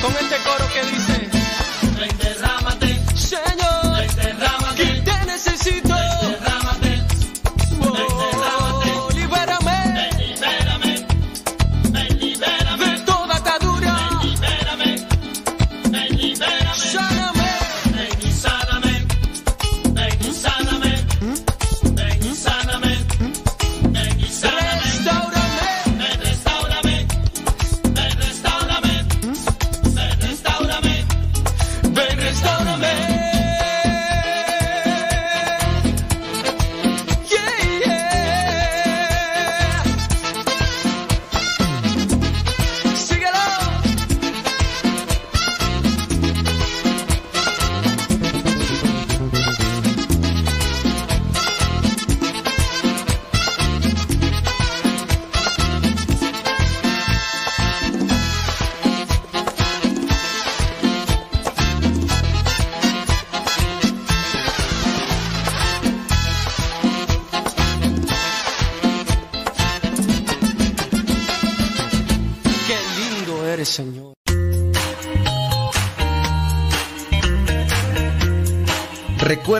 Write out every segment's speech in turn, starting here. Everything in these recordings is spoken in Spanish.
con este coro que dice.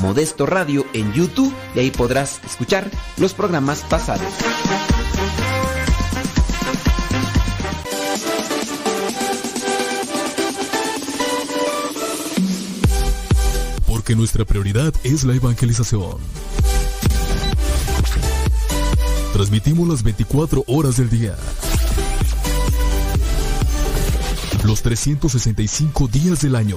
Modesto Radio en YouTube y ahí podrás escuchar los programas pasados. Porque nuestra prioridad es la evangelización. Transmitimos las 24 horas del día. Los 365 días del año.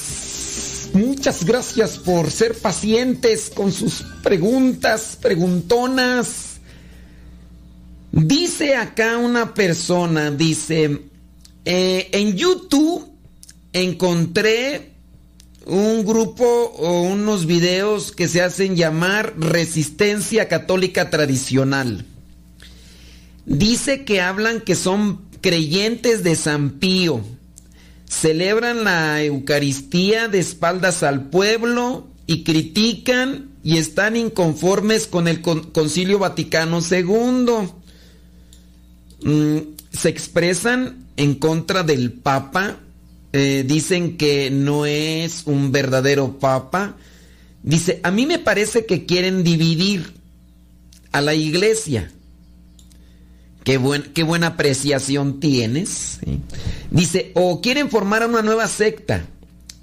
Muchas gracias por ser pacientes con sus preguntas, preguntonas. Dice acá una persona, dice, eh, en YouTube encontré un grupo o unos videos que se hacen llamar Resistencia Católica Tradicional. Dice que hablan que son creyentes de San Pío celebran la Eucaristía de espaldas al pueblo y critican y están inconformes con el Concilio Vaticano II. Mm, se expresan en contra del Papa, eh, dicen que no es un verdadero Papa. Dice, a mí me parece que quieren dividir a la iglesia. Qué, qué buena apreciación tienes. Dice, o quieren formar una nueva secta.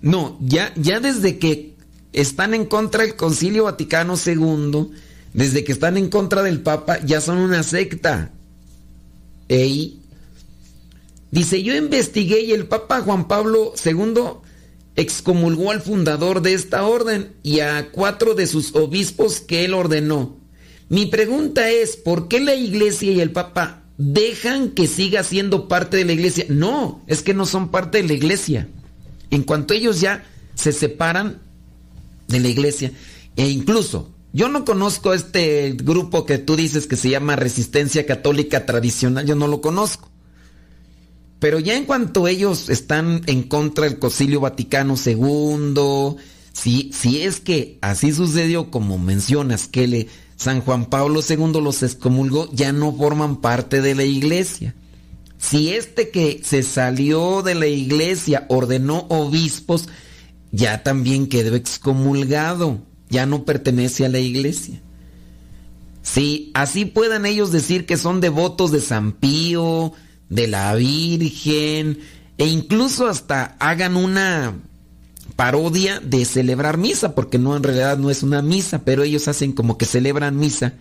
No, ya, ya desde que están en contra del Concilio Vaticano II, desde que están en contra del Papa, ya son una secta. Ey. Dice, yo investigué y el Papa Juan Pablo II excomulgó al fundador de esta orden y a cuatro de sus obispos que él ordenó. Mi pregunta es, ¿por qué la iglesia y el Papa dejan que siga siendo parte de la iglesia? No, es que no son parte de la iglesia. En cuanto ellos ya se separan de la iglesia, e incluso yo no conozco este grupo que tú dices que se llama Resistencia Católica Tradicional, yo no lo conozco. Pero ya en cuanto ellos están en contra del Concilio Vaticano II, si, si es que así sucedió como mencionas, que le San Juan Pablo II los excomulgó, ya no forman parte de la iglesia. Si este que se salió de la iglesia ordenó obispos, ya también quedó excomulgado, ya no pertenece a la iglesia. Si así puedan ellos decir que son devotos de San Pío, de la Virgen, e incluso hasta hagan una parodia de celebrar misa, porque no en realidad no es una misa, pero ellos hacen como que celebran misa.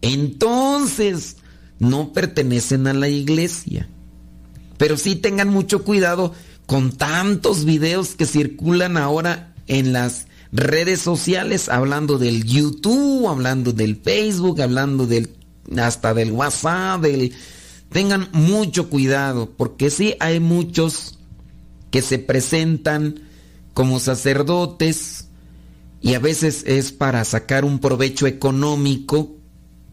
Entonces, no pertenecen a la iglesia. Pero sí tengan mucho cuidado con tantos videos que circulan ahora en las redes sociales, hablando del YouTube, hablando del Facebook, hablando del hasta del WhatsApp, tengan mucho cuidado, porque sí hay muchos que se presentan como sacerdotes y a veces es para sacar un provecho económico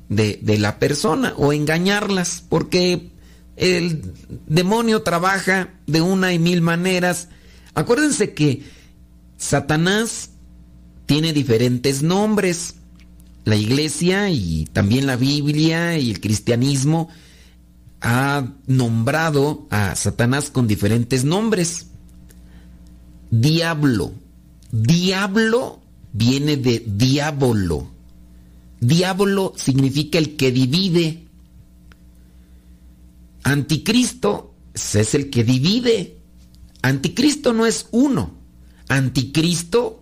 de, la persona o engañarlas, porque el demonio trabaja de una y mil maneras. Acuérdense que Satanás tiene diferentes nombres. La iglesia y también la Biblia y el cristianismo ha nombrado a Satanás con diferentes nombres diablo, Diablo viene de diablo. Diablo significa el que divide. Anticristo es el que divide. Anticristo no es uno. Anticristo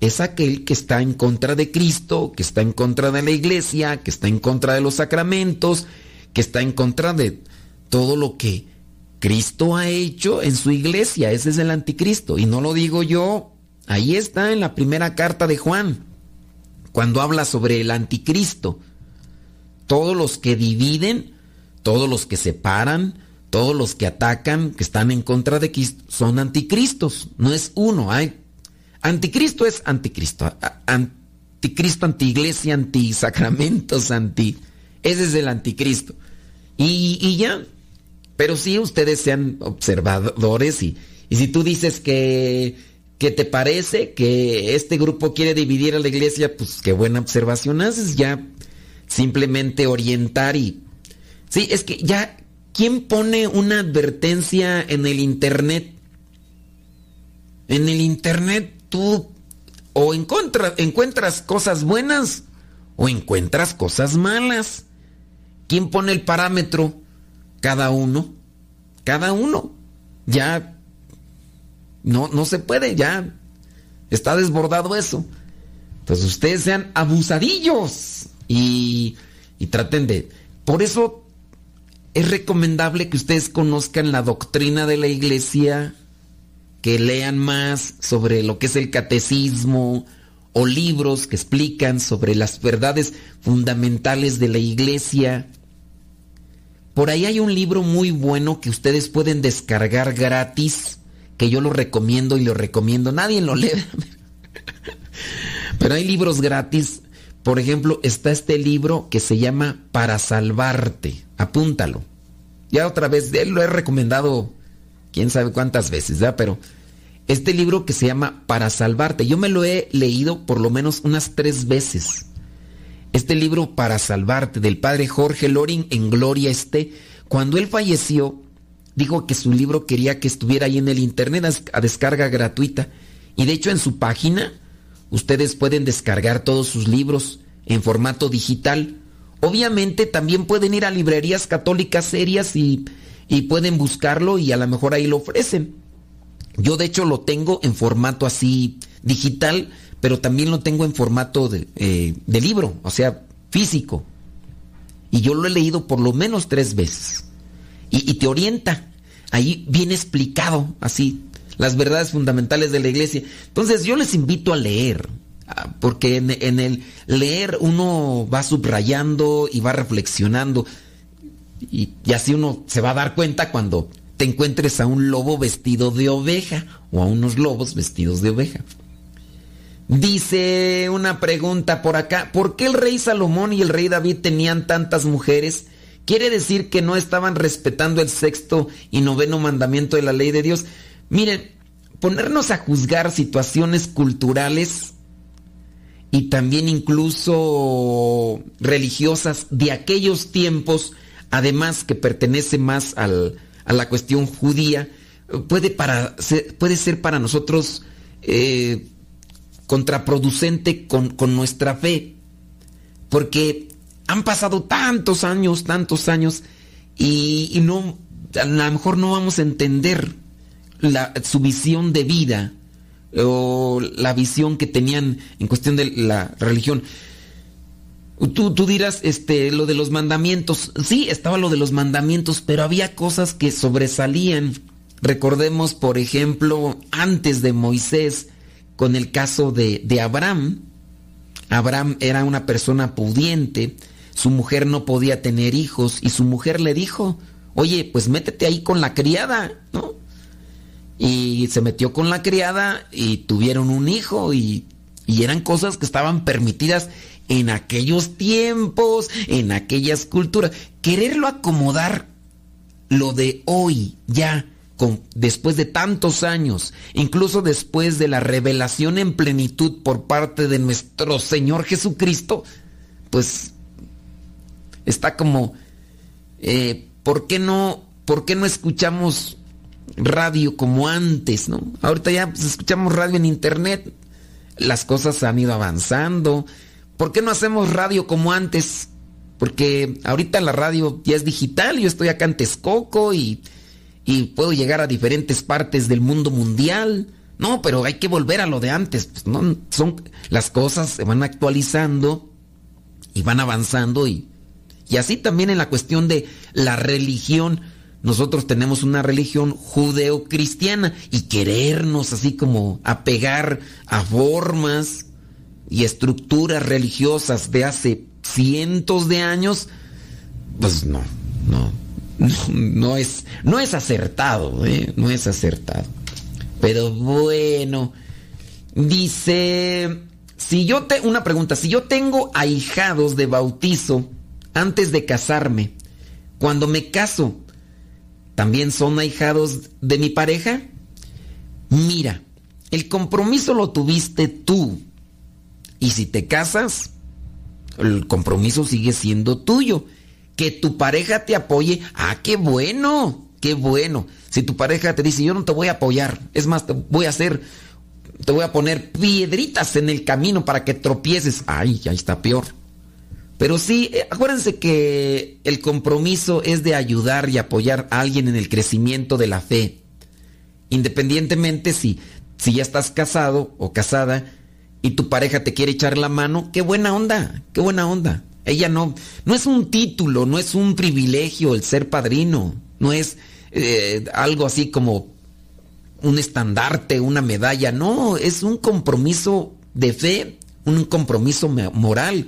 es aquel que está en contra de Cristo, que está en contra de la iglesia, que está en contra de los sacramentos, que está en contra de todo lo que Cristo ha hecho en su iglesia. Ese es el anticristo. Y no lo digo yo. Ahí está en la primera carta de Juan, cuando habla sobre el anticristo. Todos los que dividen, todos los que separan, todos los que atacan, que están en contra de Cristo, son anticristos. No es uno. Hay Anticristo es anticristo. Anticristo, antiiglesia, antisacramentos, anti. Ese es el anticristo. Y, ya. Pero sí, ustedes sean observadores y, y si tú dices que, que te parece que este grupo quiere dividir a la iglesia, pues qué buena observación haces. Ya simplemente orientar y... Sí, es que ya, ¿quién pone una advertencia en el Internet? En el Internet tú o encuentras cosas buenas o encuentras cosas malas. ¿Quién pone el parámetro? Cada uno. Cada uno. Ya no, no se puede, ya está desbordado eso. Entonces ustedes sean abusadillos y, y traten de... Por eso es recomendable que ustedes conozcan la doctrina de la iglesia que lean más sobre lo que es el catecismo o libros que explican sobre las verdades fundamentales de la iglesia. Por ahí hay un libro muy bueno que ustedes pueden descargar gratis, que yo lo recomiendo y lo recomiendo. Nadie lo lee. Pero hay libros gratis. Por ejemplo, está este libro que se llama Para Salvarte. Apúntalo. Ya otra vez, él lo he recomendado quién sabe cuántas veces, ¿verdad? Pero este libro que se llama Para Salvarte, yo me lo he leído por lo menos unas tres veces. Este libro Para Salvarte del padre Jorge Loring en Gloria esté. Cuando él falleció, dijo que su libro quería que estuviera ahí en el internet a descarga gratuita. Y de hecho en su página ustedes pueden descargar todos sus libros en formato digital. Obviamente también pueden ir a librerías católicas serias y y pueden buscarlo y a lo mejor ahí lo ofrecen. Yo de hecho lo tengo en formato así digital, pero también lo tengo en formato de, eh, libro, o sea, físico. Y yo lo he leído por lo menos tres veces. Y, te orienta. Ahí viene explicado así las verdades fundamentales de la iglesia. Entonces yo les invito a leer, ah, porque en el leer uno va subrayando y va reflexionando. Y, así uno se va a dar cuenta cuando te encuentres a un lobo vestido de oveja o a unos lobos vestidos de oveja. Dice una pregunta por acá, ¿por qué el rey Salomón y el rey David tenían tantas mujeres? ¿Quiere decir que no estaban respetando el sexto y noveno mandamiento de la ley de Dios? Miren, ponernos a juzgar situaciones culturales y también incluso religiosas de aquellos tiempos además que pertenece más al, a la cuestión judía, puede, para, puede ser para nosotros eh, contraproducente con, nuestra fe, porque han pasado tantos años, tantos años, y, no, a lo mejor no vamos a entender la, su visión de vida o la visión que tenían en cuestión de la religión. Tú, tú dirás, este, lo de los mandamientos. Sí, estaba lo de los mandamientos, pero había cosas que sobresalían. Recordemos, por ejemplo, antes de Moisés, con el caso de, Abraham. Abraham era una persona pudiente, su mujer no podía tener hijos y su mujer le dijo, oye, pues métete ahí con la criada, ¿no? Y se metió con la criada y tuvieron un hijo y, y eran cosas que estaban permitidas en aquellos tiempos, en aquellas culturas. Quererlo acomodar lo de hoy, ya, después de tantos años, incluso después de la revelación en plenitud por parte de nuestro Señor Jesucristo, pues está como, eh, ¿por qué no, por qué no escuchamos radio como antes, ¿no? Ahorita ya pues, escuchamos radio en internet, las cosas han ido avanzando. ¿Por qué no hacemos radio como antes? Porque ahorita la radio ya es digital, yo estoy acá en Texcoco y, y puedo llegar a diferentes partes del mundo mundial. No, pero hay que volver a lo de antes. Pues, no, son, las cosas se van actualizando y van avanzando y, y así también en la cuestión de la religión. Nosotros tenemos una religión judeo-cristiana y querernos así como apegar a formas y estructuras religiosas de hace cientos de años, pues no, no, no, es, no es acertado, ¿eh? no es acertado. Pero bueno, dice, si yo te, una pregunta, si yo tengo ahijados de bautizo antes de casarme, cuando me caso, ¿también son ahijados de mi pareja? Mira, el compromiso lo tuviste tú. Y si te casas, el compromiso sigue siendo tuyo. Que tu pareja te apoye, ah, qué bueno, qué bueno. Si tu pareja te dice, yo no te voy a apoyar, es más, te voy a hacer, te voy a poner piedritas en el camino para que tropieces, ay, ahí está peor. Pero sí, eh, acuérdense que el compromiso es de ayudar y apoyar a alguien en el crecimiento de la fe. Independientemente si, si ya estás casado o casada y tu pareja te quiere echar la mano, qué buena onda, qué buena onda. Ella no, no es un título, no es un privilegio el ser padrino, no es eh, algo así como un estandarte, una medalla, no, es un compromiso de fe, un compromiso moral.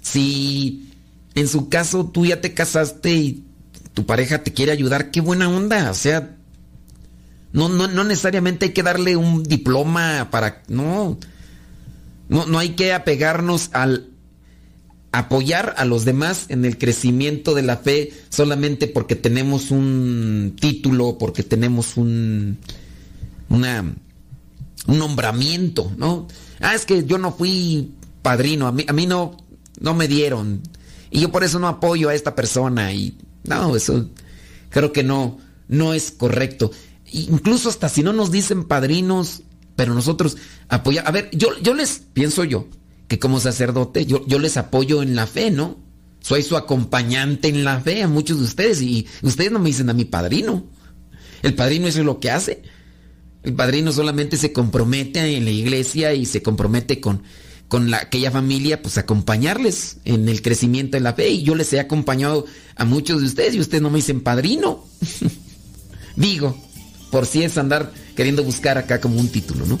Si en su caso tú ya te casaste y tu pareja te quiere ayudar, qué buena onda, o sea, no, no, no necesariamente hay que darle un diploma para, no, no, no hay que apegarnos al apoyar a los demás en el crecimiento de la fe solamente porque tenemos un título, porque tenemos un, una, un nombramiento, ¿no? Ah, es que yo no fui padrino, a mí, a mí no, no me dieron. Y yo por eso no apoyo a esta persona. Y no, eso creo que no, no es correcto. Incluso hasta si no nos dicen padrinos, pero nosotros apoyamos. A ver, yo, yo les pienso yo que como sacerdote yo, yo les apoyo en la fe, ¿no? Soy su acompañante en la fe a muchos de ustedes y ustedes no me dicen a mi padrino. El padrino eso es lo que hace. El padrino solamente se compromete en la iglesia y se compromete con, con la, aquella familia, pues acompañarles en el crecimiento de la fe. Y yo les he acompañado a muchos de ustedes y ustedes no me dicen padrino. Digo, por si es andar queriendo buscar acá como un título, ¿no?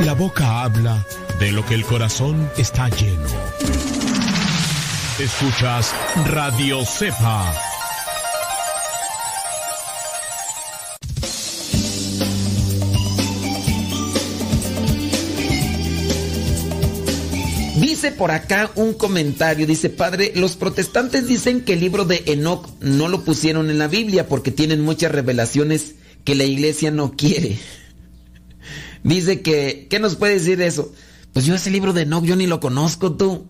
La boca habla de lo que el corazón está lleno. Escuchas Radio Cepa. Dice por acá un comentario, dice, padre, los protestantes dicen que el libro de Enoch no lo pusieron en la Biblia porque tienen muchas revelaciones que la iglesia no quiere. Dice que, ¿qué nos puede decir eso? Pues yo ese libro de Enoch yo ni lo conozco tú.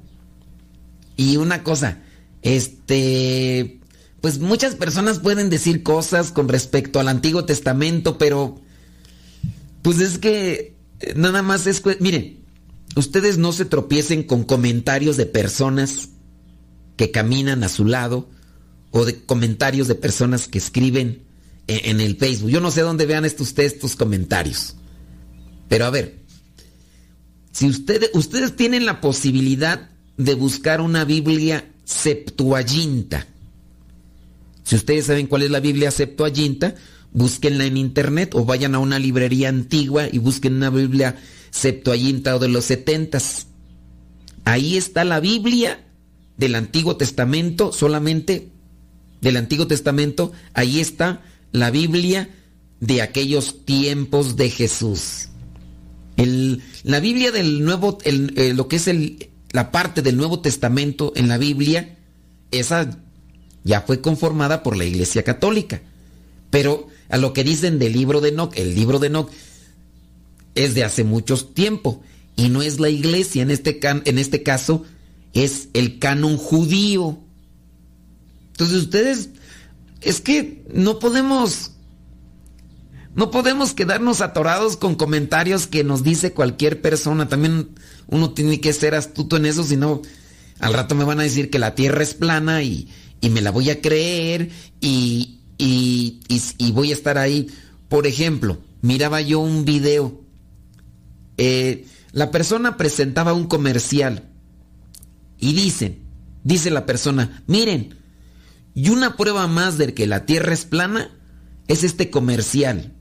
Y una cosa, este, pues muchas personas pueden decir cosas con respecto al Antiguo Testamento, pero pues es que eh, nada más es, miren, ustedes no se tropiecen con comentarios de personas que caminan a su lado o de comentarios de personas que escriben en, el Facebook. Yo no sé dónde vean estos, estos comentarios. Pero a ver, si ustedes, tienen la posibilidad de buscar una Biblia Septuaginta. Si ustedes saben cuál es la Biblia Septuaginta, búsquenla en internet o vayan a una librería antigua y busquen una Biblia Septuaginta o de los setentas. Ahí está la Biblia del Antiguo Testamento, solamente del Antiguo Testamento, ahí está la Biblia de aquellos tiempos de Jesús. La Biblia del Nuevo, eh, lo que es la parte del Nuevo Testamento en la Biblia, esa ya fue conformada por la Iglesia Católica. Pero a lo que dicen del libro de Enoch, el libro de Enoch es de hace mucho tiempo y no es la Iglesia, en este, en este caso es el canon judío. Entonces ustedes, es que no podemos, no podemos quedarnos atorados con comentarios que nos dice cualquier persona. También uno tiene que ser astuto en eso, si no, al rato me van a decir que la tierra es plana y, me la voy a creer y, y, voy a estar ahí. Por ejemplo, miraba yo un video. Eh, la persona presentaba un comercial y dicen, dice la persona, miren, y una prueba más de que la Tierra es plana es este comercial.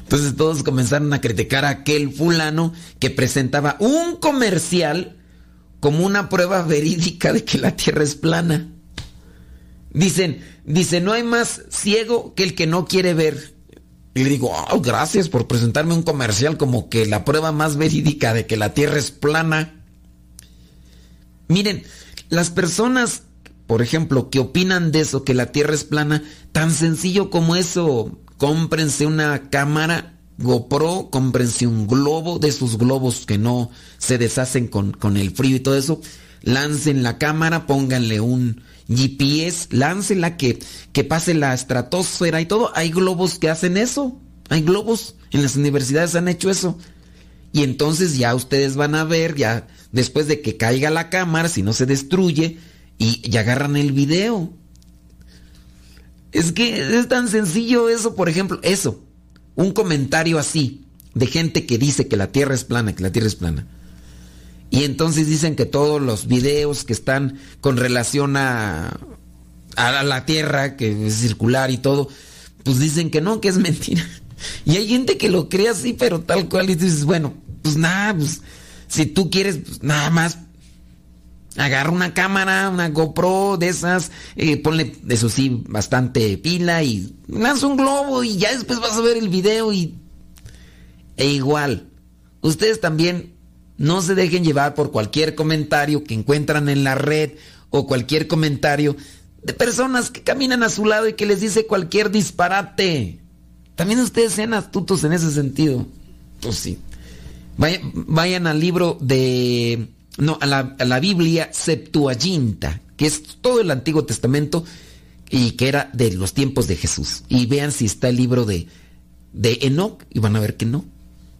Entonces todos comenzaron a criticar a aquel fulano que presentaba un comercial como una prueba verídica de que la Tierra es plana. Dicen, dice, no hay más ciego que el que no quiere ver. Y le digo, oh, gracias por presentarme un comercial como que la prueba más verídica de que la Tierra es plana. Miren, las personas, por ejemplo, que opinan de eso, que la Tierra es plana, tan sencillo como eso, cómprense una cámara GoPro, cómprense un globo, de esos globos que no se deshacen con, con el frío y todo eso, lancen la cámara, pónganle un GPS, láncenla que, que pase la estratosfera y todo. Hay globos que hacen eso, hay globos, en las universidades han hecho eso. Y entonces ya ustedes van a ver, ya después de que caiga la cámara, si no se destruye, y, agarran el video. Es que es tan sencillo eso, por ejemplo, eso, un comentario así, de gente que dice que la Tierra es plana, que la Tierra es plana. Y entonces dicen que todos los videos que están con relación a, a la Tierra, que es circular y todo, pues dicen que no, que es mentira. Y hay gente que lo cree así, pero tal cual, y dices, bueno, pues nada, pues si tú quieres, pues nada más agarra una cámara, una GoPro de esas, eh, ponle, eso sí, bastante pila y lanza un globo y ya después vas a ver el video y... E igual, ustedes también no se dejen llevar por cualquier comentario que encuentran en la red o cualquier comentario de personas que caminan a su lado y que les dice cualquier disparate. También ustedes sean astutos en ese sentido. Pues sí. Vayan, al libro de... No, a la, Biblia Septuaginta, que es todo el Antiguo Testamento y que era de los tiempos de Jesús. Y vean si está el libro de, de Enoch y van a ver que no.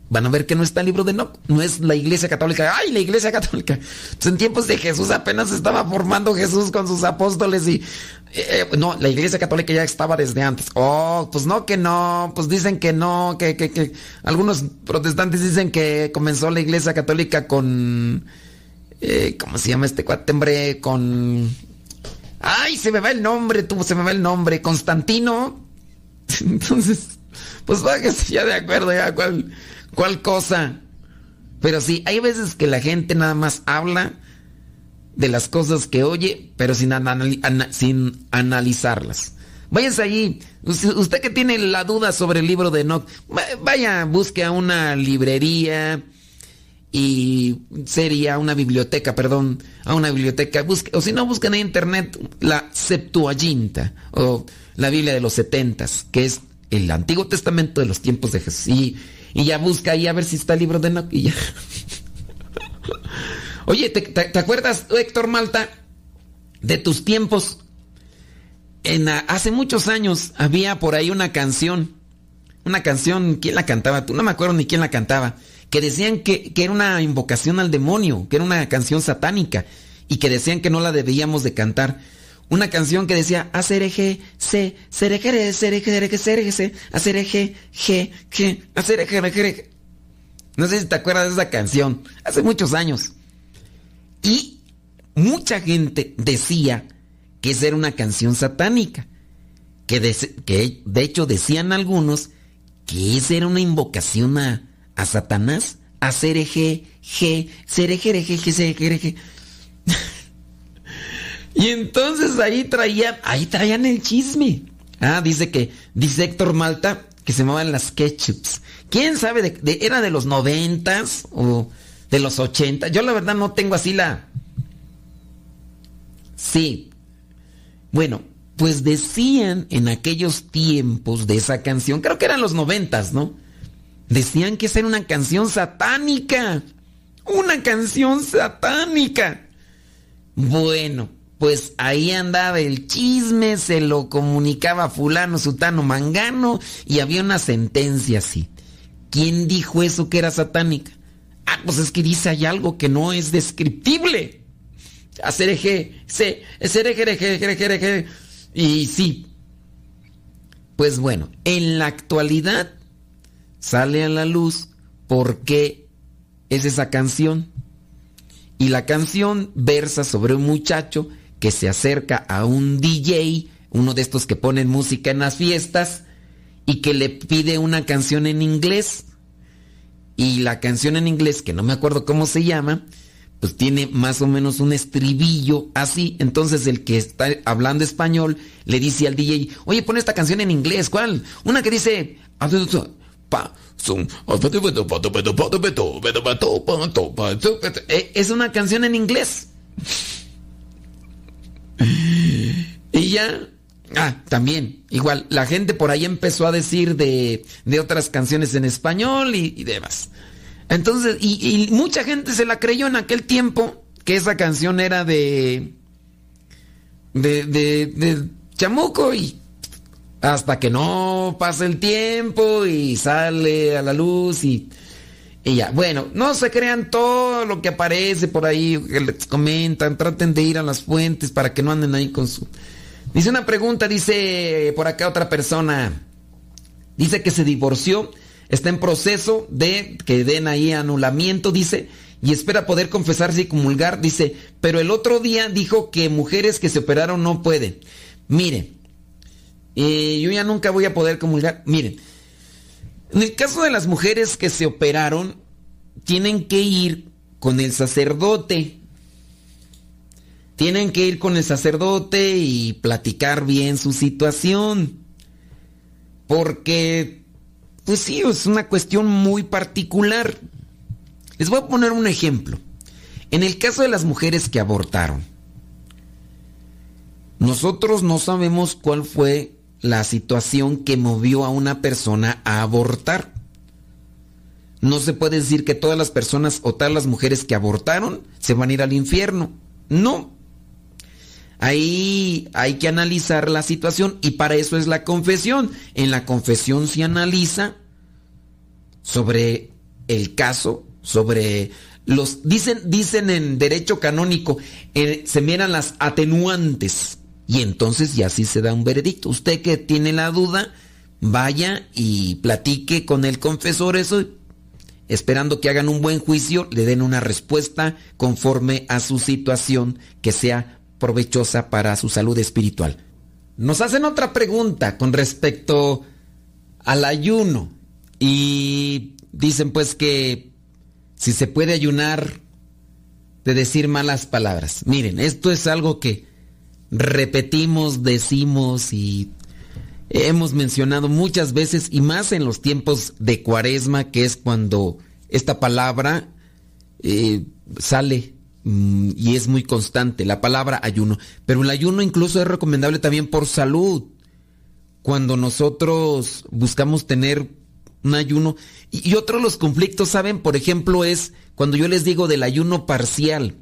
Van a ver que no está el libro de Enoch. No es la iglesia católica. ¡Ay, la iglesia católica! Pues en tiempos de Jesús apenas estaba formando Jesús con sus apóstoles y eh, no, la iglesia católica ya estaba desde antes. Oh, pues no, que no, pues dicen que no, que, que, que algunos protestantes dicen que comenzó la iglesia católica con, eh, ¿cómo se llama este cuatembre? Con, ay, se me va el nombre, tú, se me va el nombre, Constantino. Entonces, pues váyase ya de acuerdo, ya cuál, cuál cosa. Pero sí, hay veces que la gente nada más habla de las cosas que oye, pero sin, sin analizarlas. Váyase allí. Usted que tiene la duda sobre el libro de Enoch, vaya, busque a una librería y sería una biblioteca, perdón, a una biblioteca. Busque, o si no, busquen en internet la Septuaginta o la Biblia de los setentas, que es el Antiguo Testamento de los tiempos de Jesús. Y, ya busca ahí a ver si está el libro de Enoch y ya. Oye, ¿te, acuerdas, Héctor Malta? de tus tiempos. En, hace muchos años había por ahí una canción, una canción, ¿quién la cantaba? Tú no me acuerdo ni quién la cantaba, que decían que, que era una invocación al demonio, que era una canción satánica y que decían que no la debíamos de cantar. Una canción que decía eje, se, serejere, sereje, sereje, sereje, eje, ge, ge, eje, No sé si te acuerdas de esa canción, hace muchos años. Y mucha gente decía que esa era una canción satánica. Que de, que de hecho decían algunos que esa era una invocación a, a Satanás. A eje, ge, serejere, ge, ge, y entonces ahí traían, ahí traían el chisme. Ah, dice que, dice Héctor Malta, que se llamaban las ketchups. ¿Quién sabe era de los noventas o de los ochenta? Yo la verdad no tengo así la... Sí. Bueno, pues decían en aquellos tiempos de esa canción, creo que eran los noventas, ¿no? Decían que esa era una canción satánica. Una canción satánica. Bueno, pues ahí andaba el chisme, se lo comunicaba fulano, sutano, mangano y había una sentencia así. ¿Quién dijo eso que era satánica? Ah, pues es que dice hay algo que no es descriptible. Hacer eje, se, eje, y sí. Pues bueno, en la actualidad sale a la luz por qué es esa canción. Y la canción versa sobre un muchacho que se acerca a un DJ, uno de estos que ponen música en las fiestas, y que le pide una canción en inglés. Y la canción en inglés, que no me acuerdo cómo se llama, pues tiene más o menos un estribillo así. Entonces el que está hablando español le dice al DJ, oye, pon esta canción en inglés, ¿cuál? Una que dice... Es una canción en inglés. y ya. Ah, también, igual, la gente por ahí empezó a decir de, de otras canciones en español y, demás. Entonces, y, mucha gente se la creyó en aquel tiempo que esa canción era de, de, de Chamuco y hasta que no pase el tiempo y sale a la luz y y ya, bueno, no se crean todo lo que aparece por ahí, que les comentan, traten de ir a las fuentes para que no anden ahí con su... Dice una pregunta, dice por acá otra persona, dice que se divorció, está en proceso de que den ahí anulamiento, dice, y espera poder confesarse y comulgar, dice, pero el otro día dijo que mujeres que se operaron no pueden. Mire, eh, yo ya nunca voy a poder comulgar, miren, en el caso de las mujeres que se operaron, tienen que ir con el sacerdote. Tienen que ir con el sacerdote y platicar bien su situación. Porque, pues sí, es una cuestión muy particular. Les voy a poner un ejemplo. En el caso de las mujeres que abortaron, nosotros no sabemos cuál fue la situación que movió a una persona a abortar. No se puede decir que todas las personas o todas las mujeres que abortaron se van a ir al infierno. No. Ahí hay que analizar la situación y para eso es la confesión. En la confesión se analiza sobre el caso, sobre los dicen dicen en derecho canónico eh, se miran las atenuantes y entonces ya sí se da un veredicto. Usted que tiene la duda, vaya y platique con el confesor eso, esperando que hagan un buen juicio, le den una respuesta conforme a su situación que sea provechosa para su salud espiritual. Nos hacen otra pregunta con respecto al ayuno y dicen pues que si se puede ayunar de decir malas palabras. Miren, esto es algo que repetimos, decimos y hemos mencionado muchas veces y más en los tiempos de cuaresma, que es cuando esta palabra eh, sale mm, y es muy constante, la palabra ayuno. Pero el ayuno incluso es recomendable también por salud. Cuando nosotros buscamos tener un ayuno. Y, y otro de los conflictos, ¿saben? Por ejemplo, es cuando yo les digo del ayuno parcial.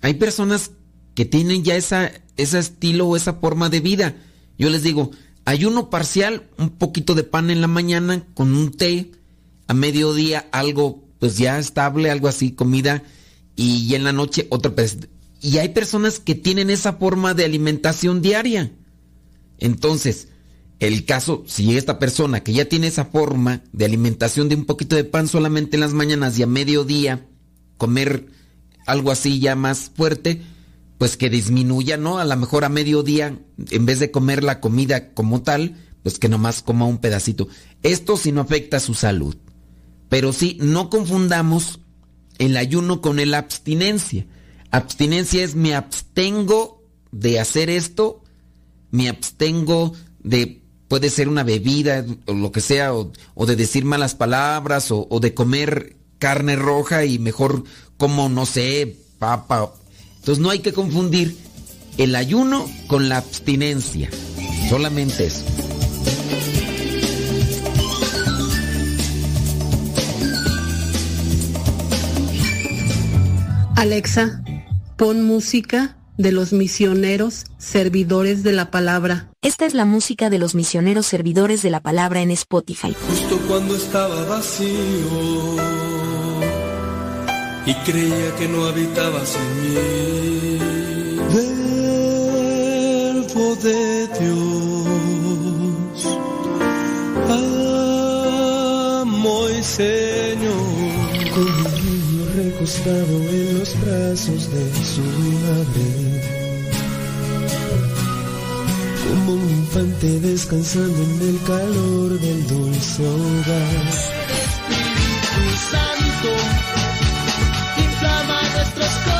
Hay personas que tienen ya esa, ese estilo o esa forma de vida. Yo les digo, ayuno parcial, un poquito de pan en la mañana con un té, a mediodía algo pues ya estable, algo así, comida, y en la noche otra vez. Y hay personas que tienen esa forma de alimentación diaria. Entonces, el caso, si esta persona que ya tiene esa forma de alimentación de un poquito de pan solamente en las mañanas y a mediodía comer algo así ya más fuerte, pues que disminuya, ¿no? A lo mejor a mediodía, en vez de comer la comida como tal, pues que nomás coma un pedacito. Esto si no afecta a su salud. Pero sí, no confundamos el ayuno con el abstinencia. Abstinencia es me abstengo de hacer esto, me abstengo de, puede ser una bebida o lo que sea, o, de decir malas palabras, o de comer carne roja y mejor como, no sé, papa entonces no hay que confundir el ayuno con la abstinencia. Solamente eso. Alexa, pon música de los misioneros servidores de la palabra. Esta es la música de los misioneros servidores de la palabra en Spotify. Justo cuando estaba vacío y creía que no habitabas en mí. Verbo de Dios, amo y Señor, con un niño recostado en los brazos de su madre. Como un infante descansando en el calor del dulce hogar. Espíritu Santo de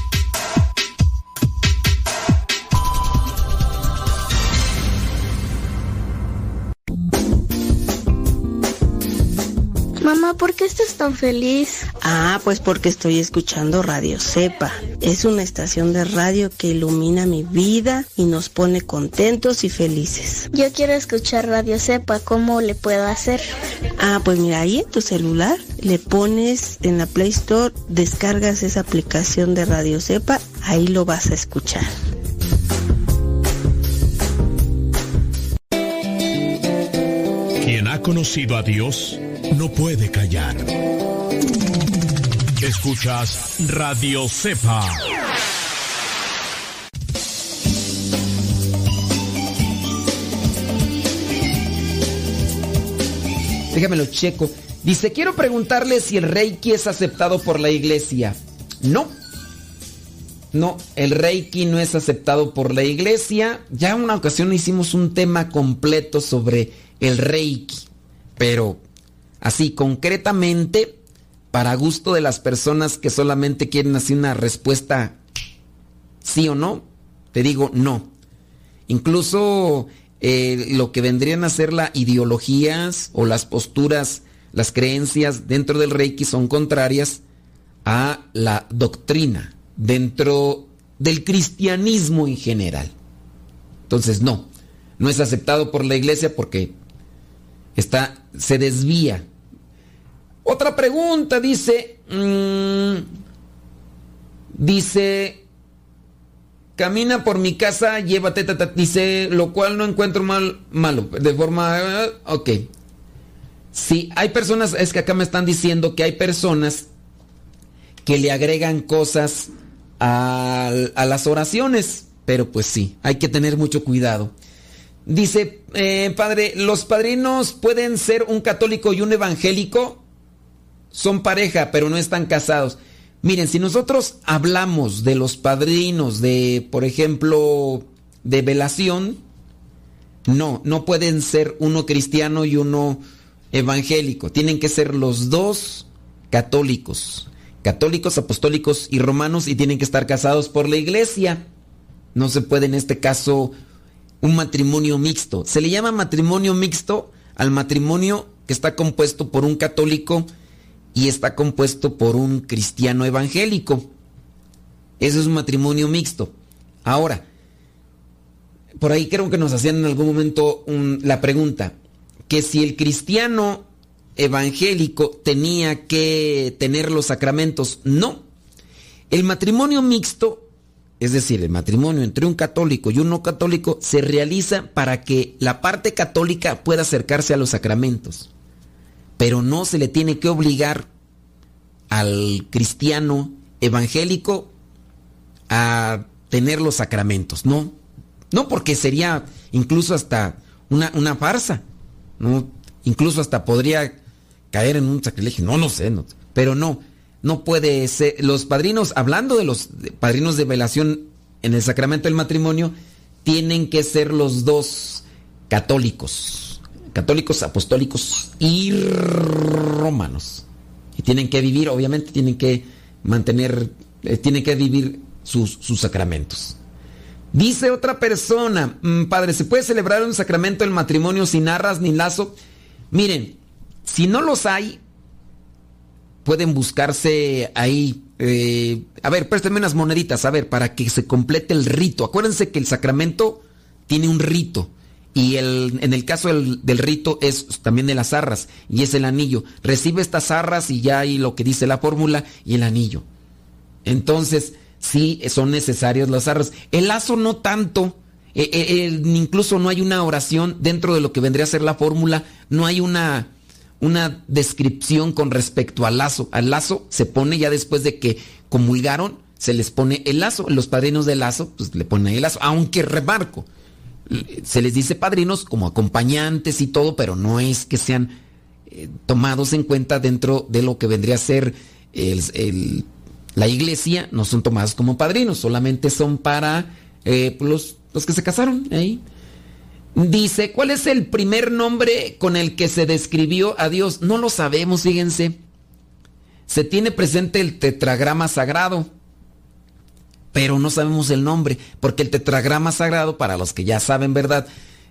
Mamá, ¿por qué estás tan feliz? Ah, pues porque estoy escuchando Radio Cepa. Es una estación de radio que ilumina mi vida y nos pone contentos y felices. Yo quiero escuchar Radio Cepa, ¿cómo le puedo hacer? Ah, pues mira, ahí en tu celular le pones en la Play Store, descargas esa aplicación de Radio Cepa, ahí lo vas a escuchar. Quien ha conocido a Dios no puede callar. Escuchas Radio Cepa. Déjamelo checo. Dice, quiero preguntarle si el Reiki es aceptado por la iglesia. No. No, el Reiki no es aceptado por la iglesia. Ya una ocasión hicimos un tema completo sobre el Reiki. Pero así concretamente para gusto de las personas que solamente quieren así una respuesta sí o no, te digo no. Incluso eh, lo que vendrían a ser las ideologías o las posturas, las creencias dentro del Reiki son contrarias a la doctrina dentro del cristianismo en general. Entonces no, no es aceptado por la iglesia porque está, se desvía otra pregunta dice, mm, dice, camina por mi casa, llévate, dice, lo cual no encuentro mal, malo, de forma, eh, ok. Sí, hay personas, es que acá me están diciendo que hay personas que le agregan cosas a, las oraciones, pero pues sí, hay que tener mucho cuidado. Dice, eh, padre, ¿los padrinos pueden ser un católico y un evangélico? Son pareja, pero no están casados. Miren, si nosotros hablamos de los padrinos de, por ejemplo, de velación, no, no pueden ser uno cristiano y uno evangélico. Tienen que ser los dos católicos. católicos, apostólicos y romanos y tienen que estar casados por la iglesia. No se puede en este caso un matrimonio mixto. Se le llama matrimonio mixto al matrimonio que está compuesto por un católico y está compuesto por un cristiano evangélico. Eso es un matrimonio mixto. Ahora, por ahí creo que nos hacían en algún momento la pregunta, que si el cristiano evangélico tenía que tener los sacramentos, no. El matrimonio mixto, es decir, el matrimonio entre un católico y un no católico, se realiza para que la parte católica pueda acercarse a los sacramentos pero no se le tiene que obligar al cristiano evangélico a tener los sacramentos, no. No, porque sería incluso hasta una, una farsa, ¿no? Incluso hasta podría caer en un sacrilegio, no, no sé, no, pero no, no puede ser. Los padrinos, hablando de los padrinos de velación en el sacramento del matrimonio, tienen que ser los dos católicos católicos, apostólicos y romanos. Y tienen que vivir, obviamente, tienen que mantener, eh, tienen que vivir sus, sus, sacramentos. Dice otra persona, mm, padre, ¿se puede celebrar un sacramento del matrimonio sin arras ni lazo? Miren, si no los hay, pueden buscarse ahí. Eh, a ver, présteme unas moneditas, a ver, para que se complete el rito. Acuérdense que el sacramento tiene un rito. Y el, en el caso del, rito es también de las arras y es el anillo. Recibe estas arras y ya hay lo que dice la fórmula y el anillo. Entonces, sí son necesarias las arras. El lazo no tanto. Eh, eh, incluso no hay una oración dentro de lo que vendría a ser la fórmula. No hay una, una descripción con respecto al lazo. Al lazo se pone ya después de que comulgaron, se les pone el lazo. Los padrinos del lazo, pues le ponen el lazo. Aunque remarco se les dice padrinos como acompañantes y todo, pero no es que sean eh, tomados en cuenta dentro de lo que vendría a ser la iglesia, no son tomados como padrinos, solamente son para eh, los, los que se casaron ahí. Dice, ¿cuál es el primer nombre con el que se describió a Dios? No lo sabemos, fíjense. Se tiene presente el tetragrama sagrado pero no sabemos el nombre, porque el tetragrama sagrado, para los que ya saben, ¿verdad?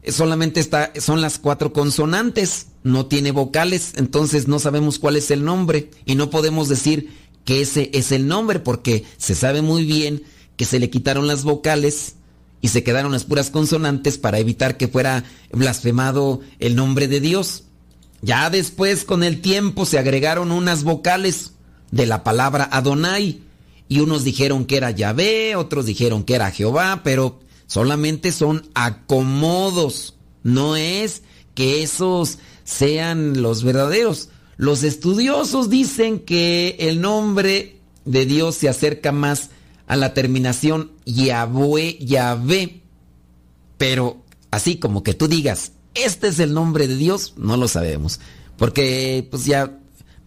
Solamente está, son las cuatro consonantes, no tiene vocales, entonces no sabemos cuál es el nombre y no podemos decir que ese es el nombre, porque se sabe muy bien que se le quitaron las vocales y se quedaron las puras consonantes para evitar que fuera blasfemado el nombre de Dios. Ya después, con el tiempo, se agregaron unas vocales de la palabra Adonai y unos dijeron que era Yahvé, otros dijeron que era Jehová, pero solamente son acomodos, no es que esos sean los verdaderos. Los estudiosos dicen que el nombre de Dios se acerca más a la terminación Yahvé, Yahvé, pero así como que tú digas, este es el nombre de Dios, no lo sabemos, porque pues ya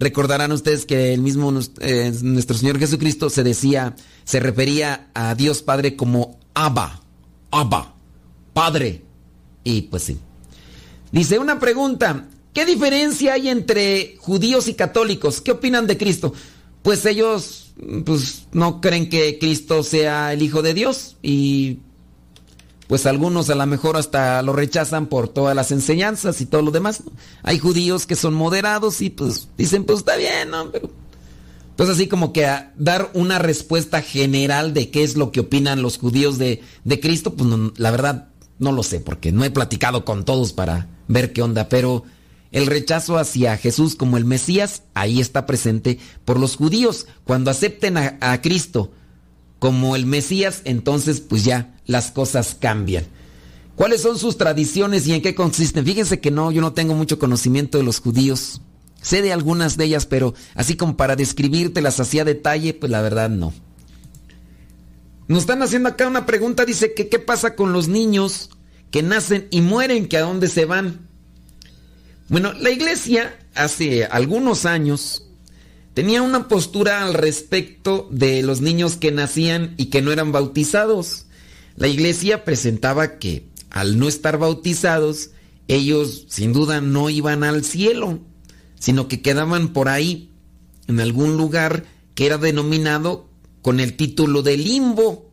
Recordarán ustedes que el mismo eh, nuestro Señor Jesucristo se decía, se refería a Dios Padre como Abba, Abba, Padre. Y pues sí. Dice una pregunta, ¿qué diferencia hay entre judíos y católicos? ¿Qué opinan de Cristo? Pues ellos pues no creen que Cristo sea el Hijo de Dios y pues algunos a lo mejor hasta lo rechazan por todas las enseñanzas y todo lo demás. Hay judíos que son moderados y pues dicen, pues está bien, ¿no? Pero, pues así como que a dar una respuesta general de qué es lo que opinan los judíos de, de Cristo, pues la verdad no lo sé, porque no he platicado con todos para ver qué onda, pero el rechazo hacia Jesús como el Mesías, ahí está presente por los judíos. Cuando acepten a, a Cristo, como el Mesías, entonces pues ya las cosas cambian. ¿Cuáles son sus tradiciones y en qué consisten? Fíjense que no, yo no tengo mucho conocimiento de los judíos. Sé de algunas de ellas, pero así como para describírtelas así a detalle, pues la verdad no. Nos están haciendo acá una pregunta, dice que qué pasa con los niños que nacen y mueren, que a dónde se van. Bueno, la iglesia hace algunos años tenía una postura al respecto de los niños que nacían y que no eran bautizados. La iglesia presentaba que al no estar bautizados, ellos sin duda no iban al cielo, sino que quedaban por ahí, en algún lugar que era denominado con el título de limbo.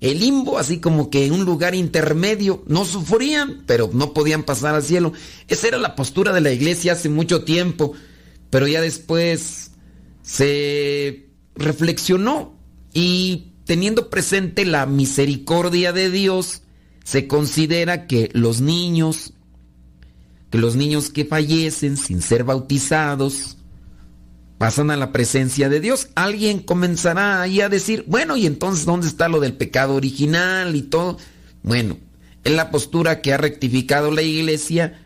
El limbo, así como que un lugar intermedio, no sufrían, pero no podían pasar al cielo. Esa era la postura de la iglesia hace mucho tiempo, pero ya después se reflexionó y teniendo presente la misericordia de Dios, se considera que los niños, que los niños que fallecen sin ser bautizados, pasan a la presencia de Dios. Alguien comenzará ahí a decir, bueno, y entonces ¿dónde está lo del pecado original y todo? Bueno, es la postura que ha rectificado la iglesia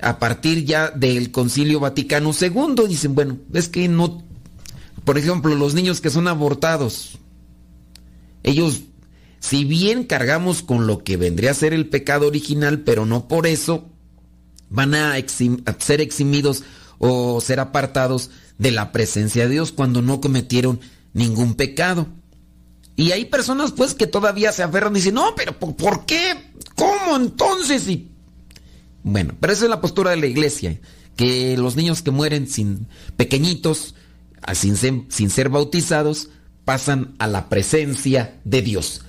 a partir ya del Concilio Vaticano II. Dicen, bueno, es que no, por ejemplo, los niños que son abortados, ellos, si bien cargamos con lo que vendría a ser el pecado original, pero no por eso van a, ser eximidos o ser apartados de la presencia de Dios cuando no cometieron ningún pecado. Y hay personas pues que todavía se aferran y dicen, no, pero ¿por, qué? ¿Cómo entonces? Y bueno, pero esa es la postura de la iglesia, que los niños que mueren sin pequeñitos, sin ser, sin ser bautizados, pasan a la presencia de Dios.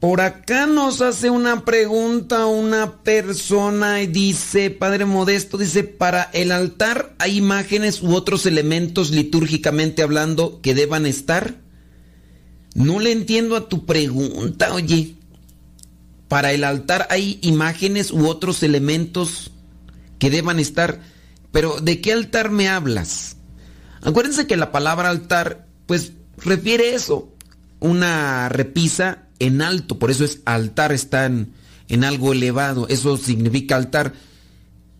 Por acá nos hace una pregunta una persona y dice, Padre Modesto, dice, para el altar hay imágenes u otros elementos litúrgicamente hablando que deban estar. No le entiendo a tu pregunta, oye. Para el altar hay imágenes u otros elementos que deban estar. Pero ¿de qué altar me hablas? Acuérdense que la palabra altar, pues, refiere eso. Una repisa en alto, por eso es altar, está en, algo elevado, eso significa altar.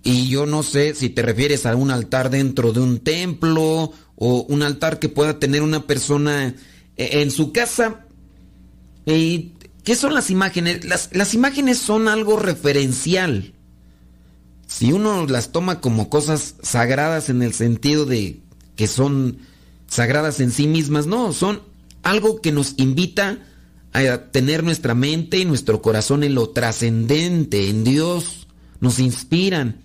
Y yo no sé si te refieres a un altar dentro de un templo o un altar que pueda tener una persona e, en su casa. ¿Y ¿Qué son las imágenes? Las, las imágenes son algo referencial. Si uno las toma como cosas sagradas en el sentido de que son sagradas en sí mismas, no, son algo que nos invita a tener nuestra mente y nuestro corazón en lo trascendente, en Dios. Nos inspiran.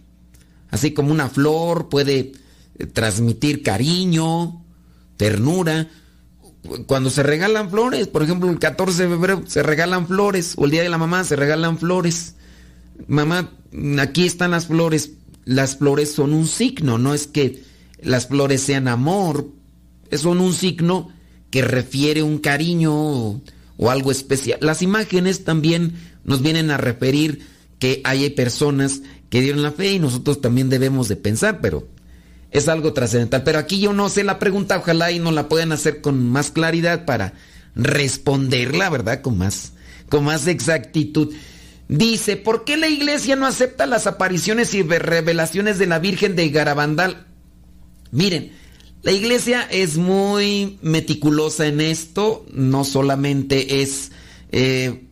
Así como una flor puede eh, transmitir cariño, ternura. Cuando se regalan flores, por ejemplo, el 14 de febrero se regalan flores, o el día de la mamá se regalan flores. Mamá, aquí están las flores. Las flores son un signo, no es que las flores sean amor, son un signo que refiere un cariño o algo especial. Las imágenes también nos vienen a referir que hay personas que dieron la fe y nosotros también debemos de pensar, pero es algo trascendental. Pero aquí yo no sé la pregunta, ojalá y nos la puedan hacer con más claridad para responderla, ¿verdad? Con más, con más exactitud. Dice, ¿por qué la iglesia no acepta las apariciones y revelaciones de la Virgen de Garabandal? Miren, la iglesia es muy meticulosa en esto, no solamente es eh,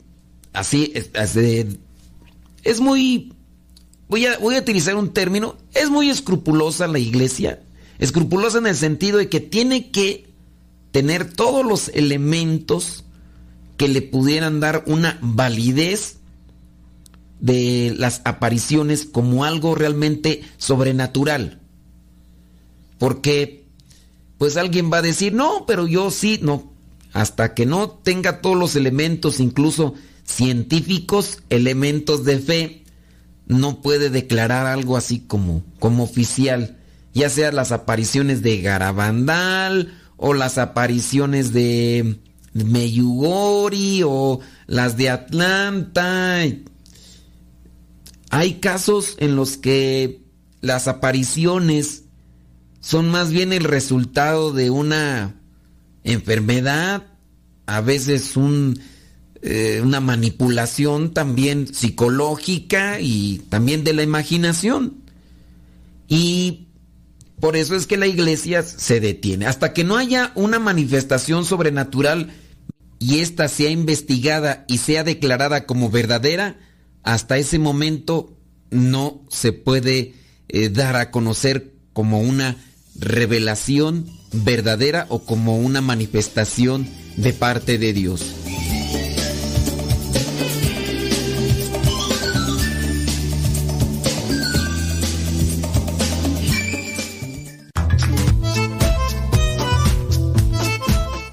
así, es, muy, voy a, voy a utilizar un término, es muy escrupulosa la iglesia, escrupulosa en el sentido de que tiene que tener todos los elementos que le pudieran dar una validez de las apariciones como algo realmente sobrenatural. Porque pues alguien va a decir, no, pero yo sí, no. Hasta que no tenga todos los elementos, incluso científicos, elementos de fe, no puede declarar algo así como, como oficial. Ya sea las apariciones de Garabandal o las apariciones de Meyugori o las de Atlanta. Hay casos en los que las apariciones son más bien el resultado de una enfermedad, a veces un, eh, una manipulación también psicológica y también de la imaginación. Y por eso es que la iglesia se detiene. Hasta que no haya una manifestación sobrenatural y ésta sea investigada y sea declarada como verdadera, hasta ese momento no se puede eh, dar a conocer como una revelación verdadera o como una manifestación de parte de Dios.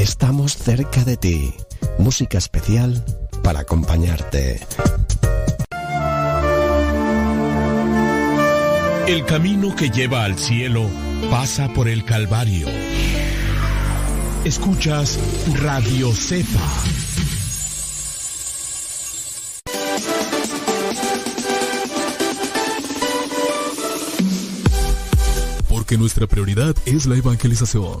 Estamos cerca de ti. Música especial para acompañarte. El camino que lleva al cielo pasa por el Calvario. Escuchas Radio Cepa. Porque nuestra prioridad es la evangelización.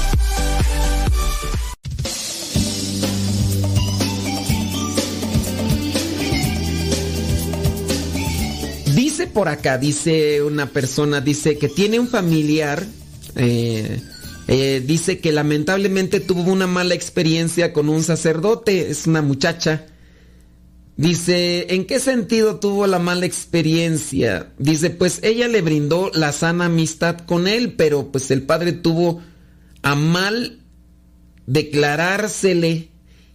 Por acá, dice una persona, dice que tiene un familiar, eh, eh, dice que lamentablemente tuvo una mala experiencia con un sacerdote, es una muchacha. Dice, ¿en qué sentido tuvo la mala experiencia? Dice, pues ella le brindó la sana amistad con él, pero pues el padre tuvo a mal declarársele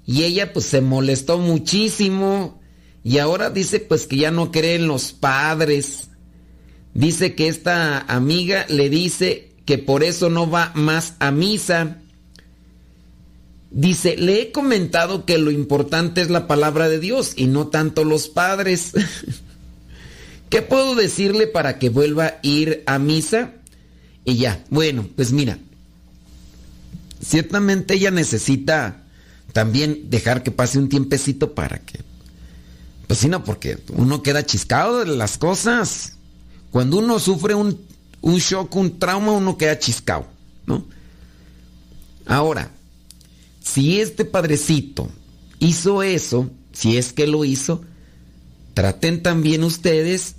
y ella pues se molestó muchísimo y ahora dice pues que ya no cree en los padres. Dice que esta amiga le dice que por eso no va más a misa. Dice, le he comentado que lo importante es la palabra de Dios y no tanto los padres. ¿Qué puedo decirle para que vuelva a ir a misa? Y ya, bueno, pues mira, ciertamente ella necesita también dejar que pase un tiempecito para que... Pues sí, no, porque uno queda chiscado de las cosas. Cuando uno sufre un, un shock, un trauma, uno queda chiscado, ¿no? Ahora, si este padrecito hizo eso, si es que lo hizo, traten también ustedes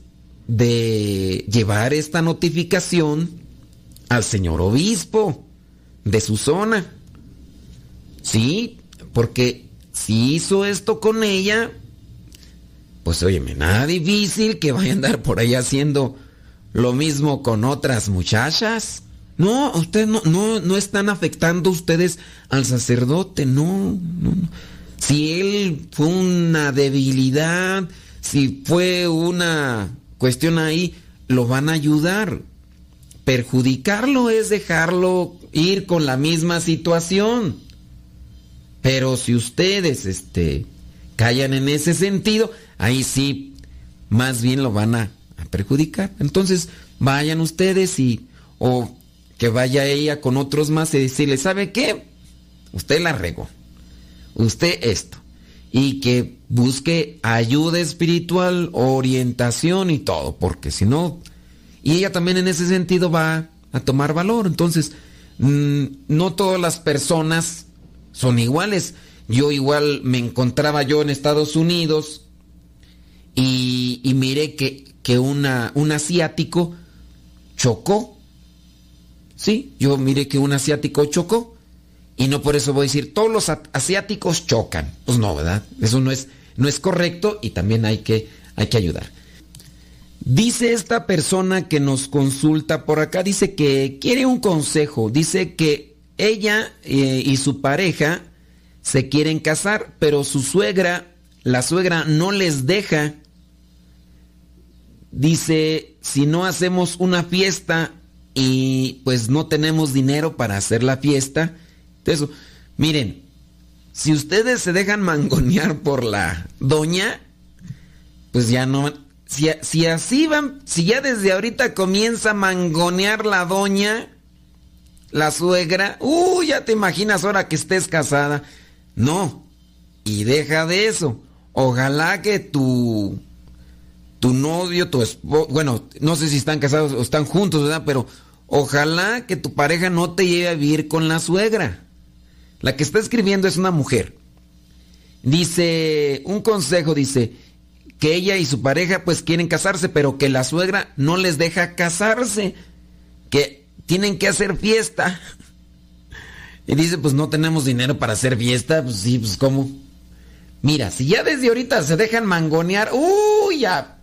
de llevar esta notificación al señor obispo de su zona. Sí, porque si hizo esto con ella, pues óyeme, nada difícil que vaya a andar por ahí haciendo lo mismo con otras muchachas. No, ustedes no, no, no están afectando ustedes al sacerdote, no, no. Si él fue una debilidad, si fue una cuestión ahí, lo van a ayudar. Perjudicarlo es dejarlo ir con la misma situación. Pero si ustedes este, callan en ese sentido, ahí sí, más bien lo van a, perjudicar. Entonces, vayan ustedes y, o que vaya ella con otros más y decirle, ¿sabe qué? Usted la regó. Usted esto. Y que busque ayuda espiritual, orientación y todo, porque si no, y ella también en ese sentido va a tomar valor. Entonces, mmm, no todas las personas son iguales. Yo igual me encontraba yo en Estados Unidos y, y miré que, que un asiático chocó. Sí, yo miré que un asiático chocó. Y no por eso voy a decir, todos los asiáticos chocan. Pues no, ¿verdad? Eso no es, no es correcto y también hay que, hay que ayudar. Dice esta persona que nos consulta por acá, dice que quiere un consejo. Dice que ella eh, y su pareja se quieren casar, pero su suegra, la suegra no les deja. Dice, si no hacemos una fiesta y pues no tenemos dinero para hacer la fiesta, eso, miren, si ustedes se dejan mangonear por la doña, pues ya no, si, si así van, si ya desde ahorita comienza a mangonear la doña, la suegra, uy, ya te imaginas ahora que estés casada. No, y deja de eso. Ojalá que tu, tu novio, tu esposo, bueno, no sé si están casados o están juntos, ¿verdad? Pero ojalá que tu pareja no te lleve a vivir con la suegra. La que está escribiendo es una mujer. Dice, un consejo dice, que ella y su pareja pues quieren casarse, pero que la suegra no les deja casarse, que tienen que hacer fiesta. Y dice, pues no tenemos dinero para hacer fiesta, pues sí, pues cómo. Mira, si ya desde ahorita se dejan mangonear, uy, ya.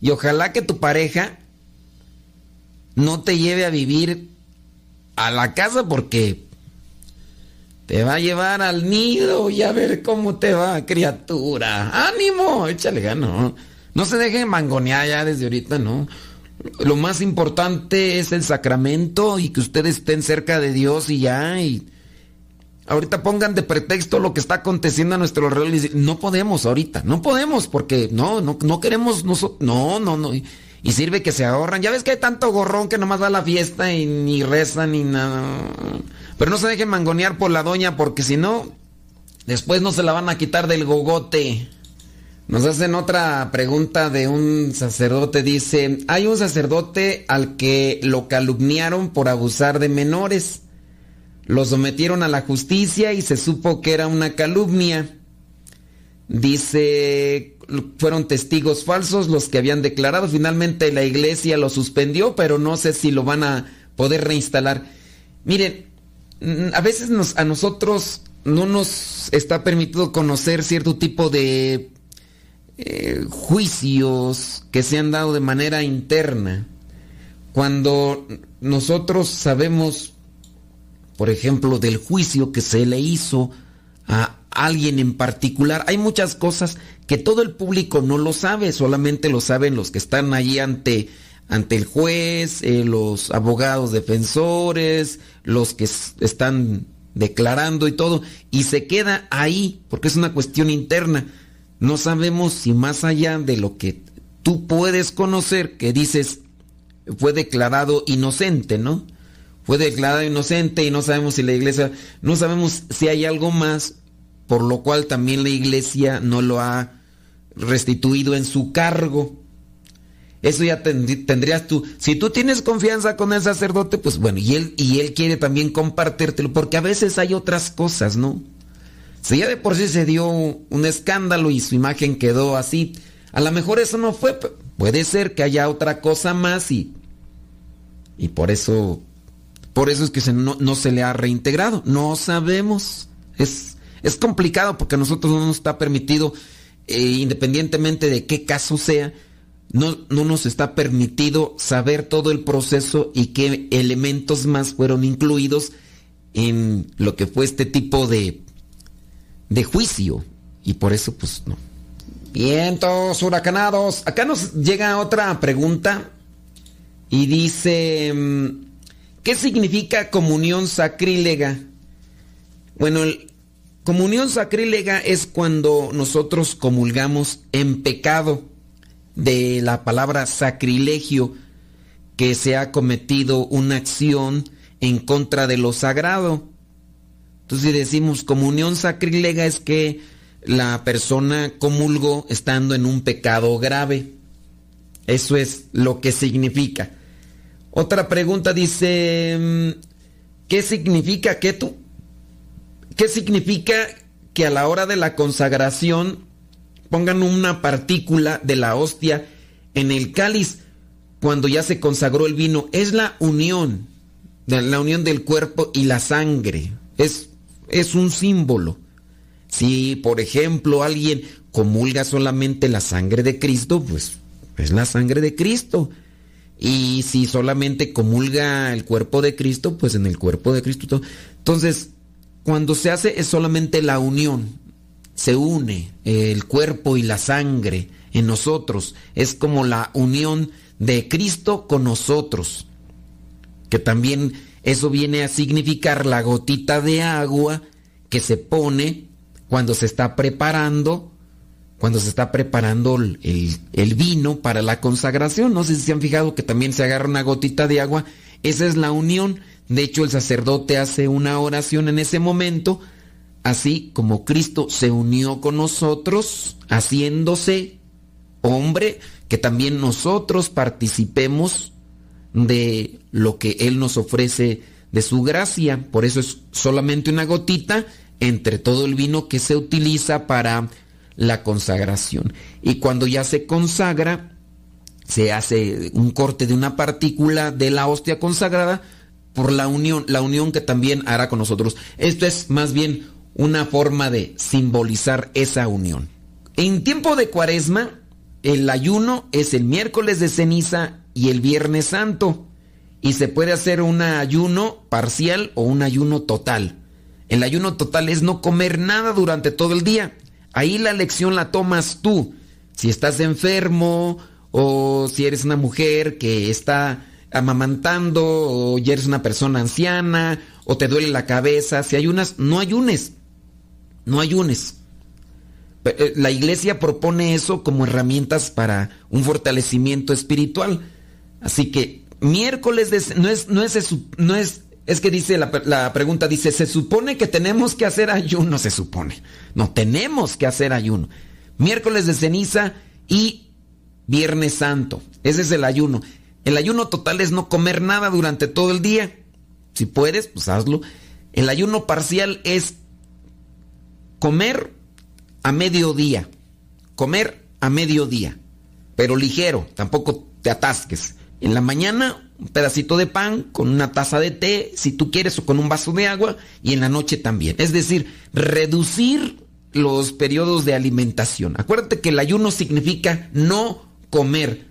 Y ojalá que tu pareja no te lleve a vivir a la casa porque te va a llevar al nido y a ver cómo te va, criatura. ¡Ánimo! Échale gano. No se dejen mangonear ya desde ahorita, ¿no? Lo más importante es el sacramento y que ustedes estén cerca de Dios y ya. Y ahorita pongan de pretexto lo que está aconteciendo a nuestro alrededor y no podemos ahorita, no podemos porque no, no, no queremos nosotros. No, no, no. Y sirve que se ahorran. Ya ves que hay tanto gorrón que nomás va a la fiesta y ni reza ni nada. Pero no se dejen mangonear por la doña porque si no, después no se la van a quitar del gogote. Nos hacen otra pregunta de un sacerdote. Dice, hay un sacerdote al que lo calumniaron por abusar de menores. Lo sometieron a la justicia y se supo que era una calumnia. Dice, fueron testigos falsos los que habían declarado. Finalmente la iglesia lo suspendió, pero no sé si lo van a poder reinstalar. Miren, a veces nos, a nosotros no nos está permitido conocer cierto tipo de eh, juicios que se han dado de manera interna. Cuando nosotros sabemos, por ejemplo, del juicio que se le hizo a alguien en particular, hay muchas cosas que todo el público no lo sabe, solamente lo saben los que están allí ante ante el juez, eh, los abogados defensores, los que están declarando y todo, y se queda ahí, porque es una cuestión interna. No sabemos si más allá de lo que tú puedes conocer, que dices, fue declarado inocente, ¿no? Fue declarado inocente y no sabemos si la iglesia, no sabemos si hay algo más, por lo cual también la iglesia no lo ha restituido en su cargo. Eso ya tendrías tú. Si tú tienes confianza con el sacerdote, pues bueno, y él, y él quiere también compartírtelo, porque a veces hay otras cosas, ¿no? Si ya de por sí se dio un escándalo y su imagen quedó así, a lo mejor eso no fue. Puede ser que haya otra cosa más y. Y por eso. Por eso es que no, no, se le ha reintegrado. No sabemos. Es, es complicado porque a nosotros no nos está permitido, eh, independientemente de qué caso sea, no, no, nos está permitido saber todo el proceso y qué elementos más fueron incluidos en lo que fue este tipo de, de juicio. Y por eso, pues no. Vientos huracanados. Acá nos llega otra pregunta y dice, mm, ¿qué significa comunión sacrílega? Bueno, comunión sacrílega es cuando nosotros comulgamos en pecado de la palabra sacrilegio, que se ha cometido una acción en contra de lo sagrado. Entonces, si decimos comunión sacrilega es que la persona comulgó estando en un pecado grave. Eso es lo que significa. Otra pregunta dice, mm, ¿qué significa que tú? ¿Qué significa que a la hora de la consagración pongan una partícula de la hostia en el cáliz cuando ya se consagró el vino. Es la unión, la unión del cuerpo y la sangre. Es, es un símbolo. Si, por ejemplo, alguien comulga solamente la sangre de Cristo, pues es la sangre de Cristo. Y si solamente comulga el cuerpo de Cristo, pues en el cuerpo de Cristo. Entonces, cuando se hace es solamente la unión se une el cuerpo y la sangre en nosotros. Es como la unión de Cristo con nosotros. Que también eso viene a significar la gotita de agua que se pone cuando se está preparando, cuando se está preparando el, el, vino para la consagración. No sé si se han fijado que también se agarra una gotita de agua Esa es la unión. De hecho, el sacerdote hace una oración en ese momento, así como Cristo se unió con nosotros, haciéndose hombre, que también nosotros participemos de lo que Él nos ofrece de su gracia. Por eso es solamente una gotita entre todo el vino que se utiliza para la consagración. Y cuando ya se consagra, se hace un corte de una partícula de la hostia consagrada por la unión, la unión que también hará con nosotros. Esto es más bien una forma de simbolizar esa unión. En tiempo de cuaresma, el ayuno es el miércoles de ceniza y el viernes santo. Y se puede hacer un ayuno parcial o un ayuno total. El ayuno total es no comer nada durante todo el día. Ahí la lección la tomas tú. Si estás enfermo o si eres una mujer que está amamantando o ya eres una persona anciana o te duele la cabeza, si ayunas, no ayunes. No ayunes. Eh, la iglesia propone eso como herramientas para un fortalecimiento espiritual. Así que miércoles de, no es no es es que dice la, la, pregunta dice, se supone que tenemos que hacer ayuno, se supone. No, tenemos que hacer ayuno. Miércoles de ceniza y Viernes Santo. Ese es el ayuno. El ayuno total es no comer nada durante todo el día. Si puedes, pues hazlo. El ayuno parcial es comer a mediodía. Comer a mediodía. Pero ligero, tampoco te atasques. En la mañana un pedacito de pan con una taza de té, si tú quieres, o con un vaso de agua, y en la noche también. Es decir, reducir los periodos de alimentación. Acuérdate que el ayuno significa no comer,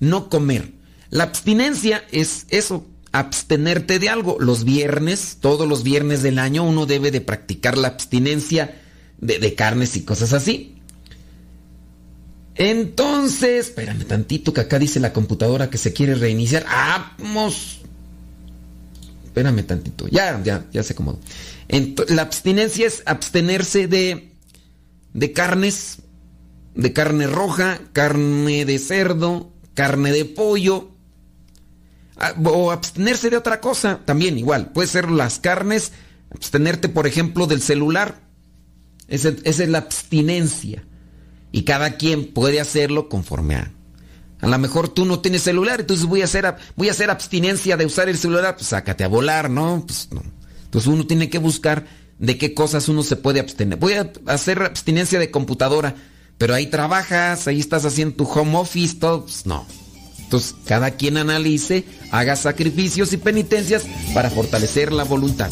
no comer. La abstinencia es eso, abstenerte de algo. Los viernes, todos los viernes del año, uno debe de practicar la abstinencia de, de carnes y cosas así. Entonces, espérame tantito que acá dice la computadora que se quiere reiniciar. ¡Vamos! Espérame tantito. Ya, ya, ya se acomodó. la abstinencia es abstenerse de, de carnes, de carne roja, carne de cerdo, carne de pollo. Ah, o abstenerse de otra cosa, también igual. Puede ser las carnes, abstenerte, por ejemplo, del celular. esa es la abstinencia. Y cada quien puede hacerlo conforme a. A lo mejor tú no tienes celular, entonces voy a hacer, voy a hacer abstinencia de usar el celular, pues sácate a volar, ¿no? Pues no. Entonces uno tiene que buscar de qué cosas uno se puede abstener. Voy a hacer abstinencia de computadora, pero ahí trabajas, ahí estás haciendo tu home office, todo, pues no. Entonces cada quien analice, haga sacrificios y penitencias para fortalecer la voluntad.